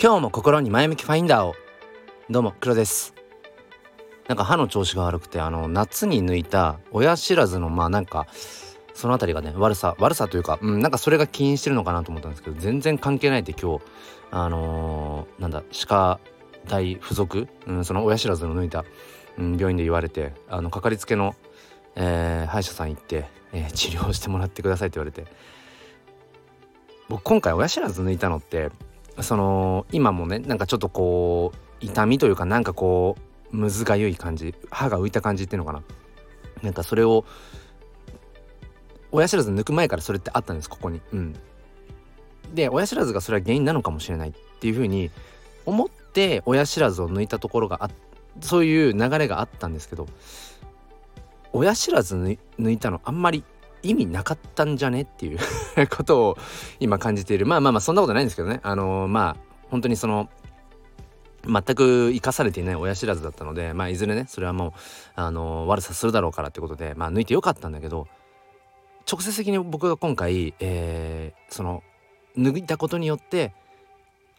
今日も心に前向きファインダーを。どうも黒です。なんか歯の調子が悪くてあの夏に抜いた親知らずのまあなんかその辺りがね悪さ悪さというか、うん、なんかそれが起因してるのかなと思ったんですけど全然関係ないって今日あのー、なんだ歯科大附属、うん、その親知らずの抜いた、うん、病院で言われてあのかかりつけの、えー、歯医者さん行って、えー、治療してもらってくださいって言われて。僕今回親知らず抜いたのってその今もねなんかちょっとこう痛みというかなんかこうむずがゆい感じ歯が浮いた感じっていうのかな。なんかそれを親知らず抜く前からそれってあったんですここに。うん。で親知らずがそれは原因なのかもしれないっていうふうに思って親知らずを抜いたところがあそういう流れがあったんですけど親知らず抜いたのあんまり意味なかったんじゃね？っていう ことを今感じている。まあまあまあそんなことないんですけどね。あのー、まあ本当にその全く生かされていない親知らずだったのでまあいずれねそれはもうあのー、悪さするだろうからってことでまあ抜いてよかったんだけど直接的に僕が今回、えー、その抜いたことによって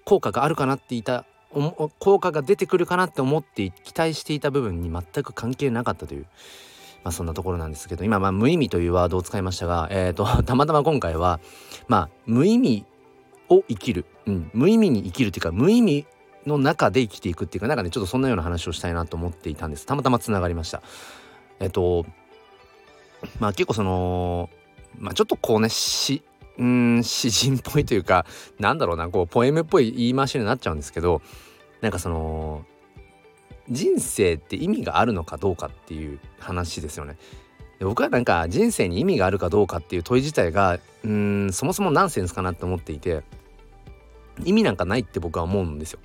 効果があるかなって言った効果が出てくるかなって思って期待していた部分に全く関係なかったという。まあそんなところなんですけど今まあ無意味というワードを使いましたが、えーと、たまたま今回はまあ無意味を生きる、うん、無意味に生きるっていうか無意味の中で生きていくっていうかなんかねちょっとそんなような話をしたいなと思っていたんです。たまたまつながりました。えっ、ー、とまあ結構そのまあちょっとこうねしうん詩人っぽいというかなんだろうなこうポエムっぽい言い回しになっちゃうんですけどなんかその人生って意味があるのかどうかっていう話ですよね。で僕はなんか人生に意味があるかどうかっていう問い自体がうんそもそもナンセンスかなって思っていて意味なんかないって僕は思うんですよ。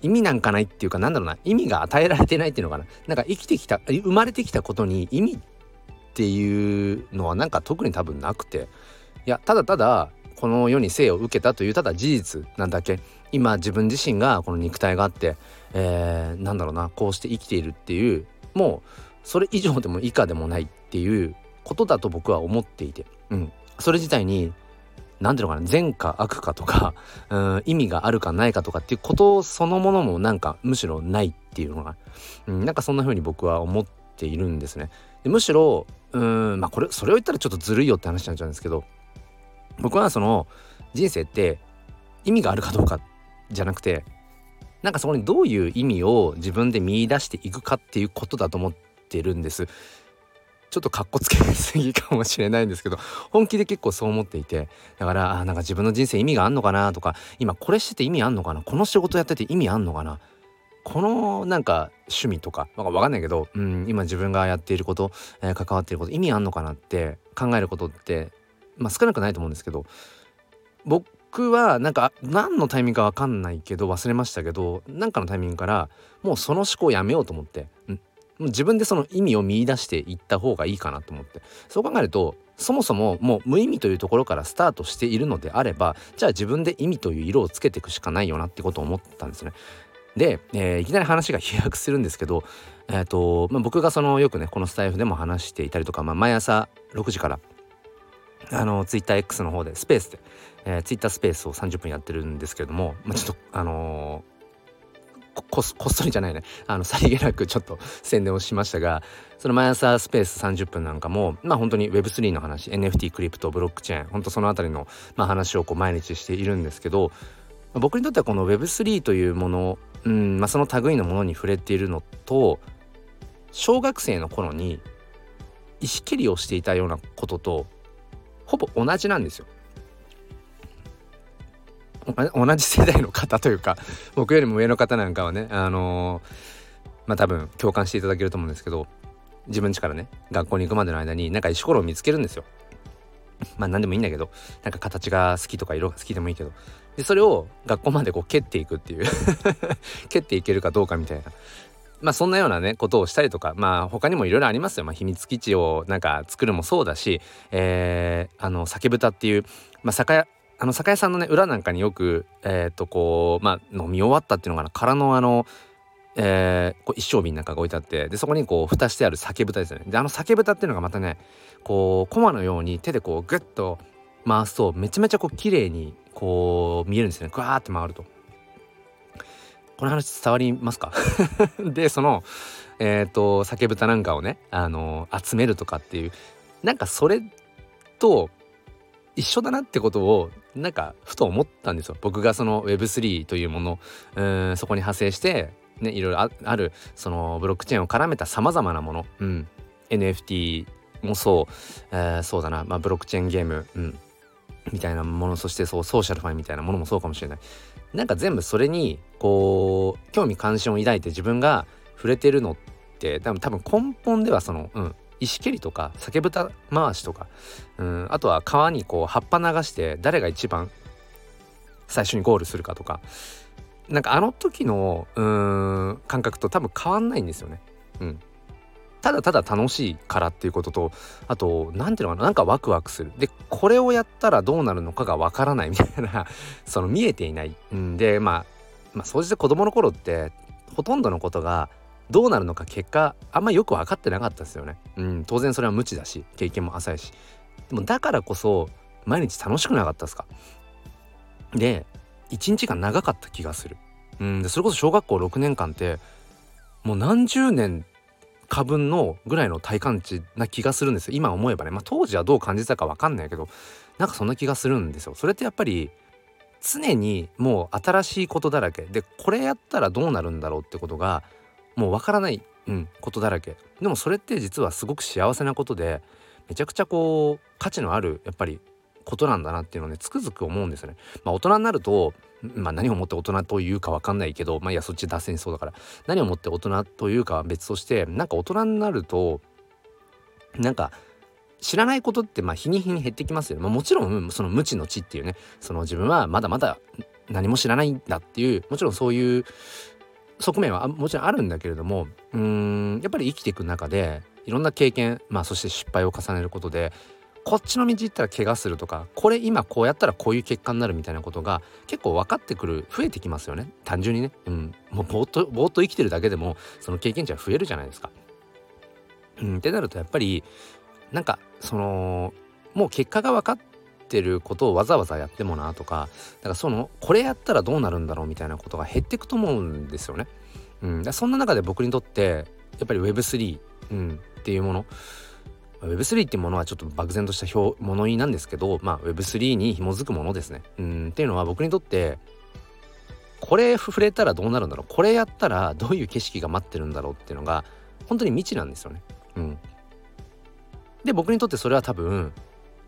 意味なんかないっていうかなんだろうな意味が与えられてないっていうのかななんか生きてきた生まれてきたことに意味っていうのはなんか特に多分なくていやただただこの世に生を受けたというただ事実なんだけ今自分自身がこの肉体があって、えー、なんだろうなこうして生きているっていうもうそれ以上でも以下でもないっていうことだと僕は思っていて、うん、それ自体に何ていうのかな善か悪かとか、うん、意味があるかないかとかっていうことそのものもなんかむしろないっていうのが、うん、なんかそんな風に僕は思っているんですね。でむしろうんまあこれそれを言ったらちょっとずるいよって話になっちゃうんですけど僕はその人生って意味があるかどうかっじゃなくてなんかそこにどういう意味を自分で見出していくかっていうことだと思ってるんです。ちょっとかっこつけすぎかもしれないんですけど本気で結構そう思っていてだからあなんか自分の人生意味があんのかなとか今これしてて意味あんのかなこの仕事やってて意味あんのかなこのなんか趣味とかわかんないけど、うん、今自分がやっていること、えー、関わっていること意味あんのかなって考えることってまあ少なくないと思うんですけど僕はなんか何のタイミングか分かんないけど忘れましたけど何かのタイミングからもうその思考をやめようと思って、うん、自分でその意味を見いだしていった方がいいかなと思ってそう考えるとそもそももう無意味というところからスタートしているのであればじゃあ自分で意味という色をつけていくしかないよなってことを思ったんですね。で、えー、いきなり話が飛躍するんですけど、えーとまあ、僕がそのよくねこのスタイフでも話していたりとか、まあ、毎朝6時からあのツイッター X の方でスペースで、えー、ツイッタースペースを30分やってるんですけれども、まあ、ちょっとあのー、こっそりじゃないね。あのさりげなくちょっと宣伝をしましたがその毎朝スペース30分なんかもまあ本当に Web3 の話 NFT クリプトブロックチェーン本当その辺りの、まあ、話をこう毎日しているんですけど僕にとってはこの Web3 というもの、うんまあ、その類のものに触れているのと小学生の頃に石蹴りをしていたようなこととほぼ同じなんですよ。同じ世代の方というか 僕よりも上の方なんかはねあのー、まあ多分共感していただけると思うんですけど自分家からね学校に行くまでの間になんか石ころを見つけるんですよ。まあ何でもいいんだけどなんか形が好きとか色が好きでもいいけどでそれを学校までこう蹴っていくっていう 蹴っていけるかどうかみたいなまあそんなようなねことをしたりとかまあ他にもいろいろありますよ、まあ、秘密基地をなんか作るもそうだし、えー、あの酒豚っていう、まあ、酒屋あの酒屋さんのね裏なんかによくえっ、ー、とこうまあ飲み終わったっていうのかな。空のあのえー、こう一升瓶なんかが置いてあってでそこにこう蓋してある酒豚ですよね。であの酒豚っていうのがまたねこうコマのように手でこうグッと回すとめちゃめちゃこう綺麗にこう見えるんですよね。グワーって回ると。この話伝わりますか？でそのえっ、ー、と酒豚なんかをねあの集めるとかっていうなんかそれと一緒だなってことをなんかふと思ったんですよ。僕がその Web3 というものうんそこに派生してねいろいろあるそのブロックチェーンを絡めたさまざまなもの、うん、NFT もそう、えー、そうだな、まあ、ブロックチェーンゲーム、うん、みたいなものそしてそうソーシャルファンみたいなものもそうかもしれない。なんか全部それにこう興味関心を抱いて自分が触れてるのって多分多分根本ではその、うん、石蹴りとか酒豚回しとか、うん、あとは川にこう葉っぱ流して誰が一番最初にゴールするかとかなんかあの時のうん感覚と多分変わんないんですよね。うん、ただただ楽しいからっていうこととあと何ていうのかななんかワクワクする。でこれをやったらどうなるのかがわからないみたいな その見えていない、ん、でまあまあ総じて子供の頃ってほとんどのことがどうなるのか結果あんまよく分かってなかったですよね。うん、当然それは無知だし経験も浅いし。でもだからこそ毎日楽しくなかったですか。で一日が長かった気がする。うん、でそれこそ小学校6年間ってもう何十年か分のぐらいの体感値な気がするんですよ今思えばね、まあ、当時はどう感じたか分かんないけどなんかそんな気がするんですよ。それってやっぱり常にもう新しいことだらけでこれやったらどうなるんだろうってことがもうわからない、うん、ことだらけでもそれって実はすごく幸せなことでめちゃくちゃこう価値のあるやっぱりことなんだなっていうのをねつくづく思うんですよね。まあ、大人になるとまあ、何をもって大人というか分かんないけどまあいやそっち脱線しそうだから。何をもって大人というかは別としてなんか大人になるとなんか知らないことってまあ日に日に減ってきますよね、まあ、もちろんその無知の知っていうね。その自分はまだまだ何も知らないんだっていうもちろんそういう側面はもちろんあるんだけれどもうんやっぱり生きていく中でいろんな経験まあそして失敗を重ねることでこっちの道行ったら怪我するとかこれ今こうやったらこういう結果になるみたいなことが結構分かってくる増えてきますよね。単純にね、うん、もうぼーっとぼーっと生きてるだけでもその経験値は増えるじゃないですか。うん、ってなるとやっぱりなんかそのもう結果が分かってることをわざわざやってもなとかだからそのこれやったらどうなるんだろうみたいなことが減っていくと思うんですよね。うん、だそんな中で僕にとってやっぱり Web3、うん、っていうもの Web3 っていうものはちょっと漠然とした表物言いなんですけど、まあ、Web3 に紐づくものですね。うんっていうのは僕にとってこれ触れたらどうなるんだろうこれやったらどういう景色が待ってるんだろうっていうのが本当に未知なんですよね。うん、で僕にとってそれは多分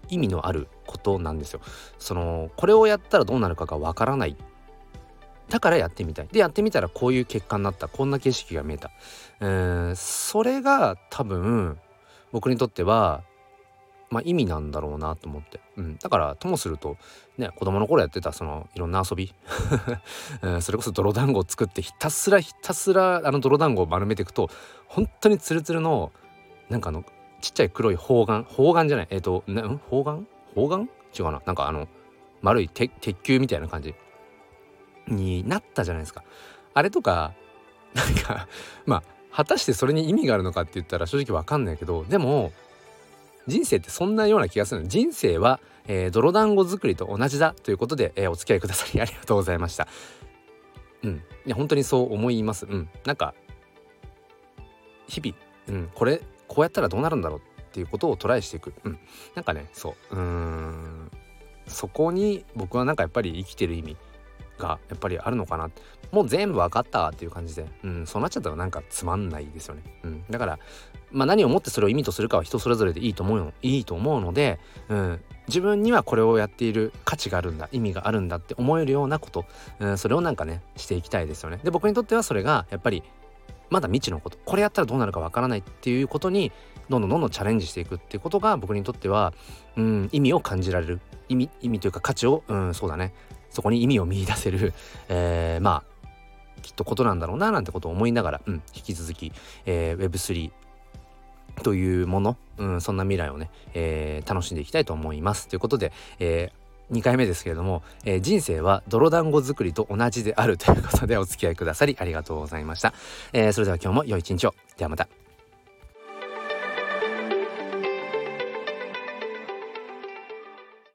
意味のあることなんですよ。そのこれをやったらどうなるかがわからないだからやってみたい。でやってみたらこういう結果になったこんな景色が見えた。うんそれが多分僕にとってはまあ、意味なんだろうなと思って、うん、だからともするとね子供の頃やってたそのいろんな遊び、うん、それこそ泥団子を作ってひたすらひたすらあの泥団子を丸めていくと本当にツルツルのなんかあのちっちゃい黒い方眼方眼じゃない？えっ、ー、とな方眼？方眼？違うな。なんかあの丸い鉄球みたいな感じ。になったじゃないですか。あれとかなんかまあ果たしてそれに意味があるのかって言ったら正直わかんないけどでも人生ってそんなような気がするの。人生は、えー、泥団子作りと同じだということで、えー、お付き合いくださり ありがとうございました。うん。いや本当にそう思います。うん。なんか日々、うん、これこうやったらどうなるんだろうっていうことをトライしていく。うん。なんかねそう。うん。そこに僕はなんかやっぱり生きてる意味。がやっぱりあるのかな。もう全部分かったっていう感じで、うん、そうなっちゃったらなんかつまんないですよね。うん、だから、まあ、何をもってそれを意味とするかは人それぞれでいいと思うよ。いいと思うので、うん、自分にはこれをやっている価値があるんだ。意味があるんだって思えるようなこと、うん、それをなんかねしていきたいですよね。で僕にとってはそれがやっぱりまだ未知のこと。これやったらどうなるかわからないっていうことにどんどんどんどんチャレンジしていくっていうことが僕にとっては、うん、意味を感じられる。意味意味というか価値を、うん、そうだね。そこに意味を見いだせる、えー、まあきっとことなんだろうななんてことを思いながら、うん、引き続き、えー、Web3 というもの、うん、そんな未来をね、えー、楽しんでいきたいと思います。ということで、えー、2回目ですけれども、えー、人生は泥団子作りと同じであるということでお付き合いくださりありがとうございました。えー、それでは今日も良い一日を。ではまた。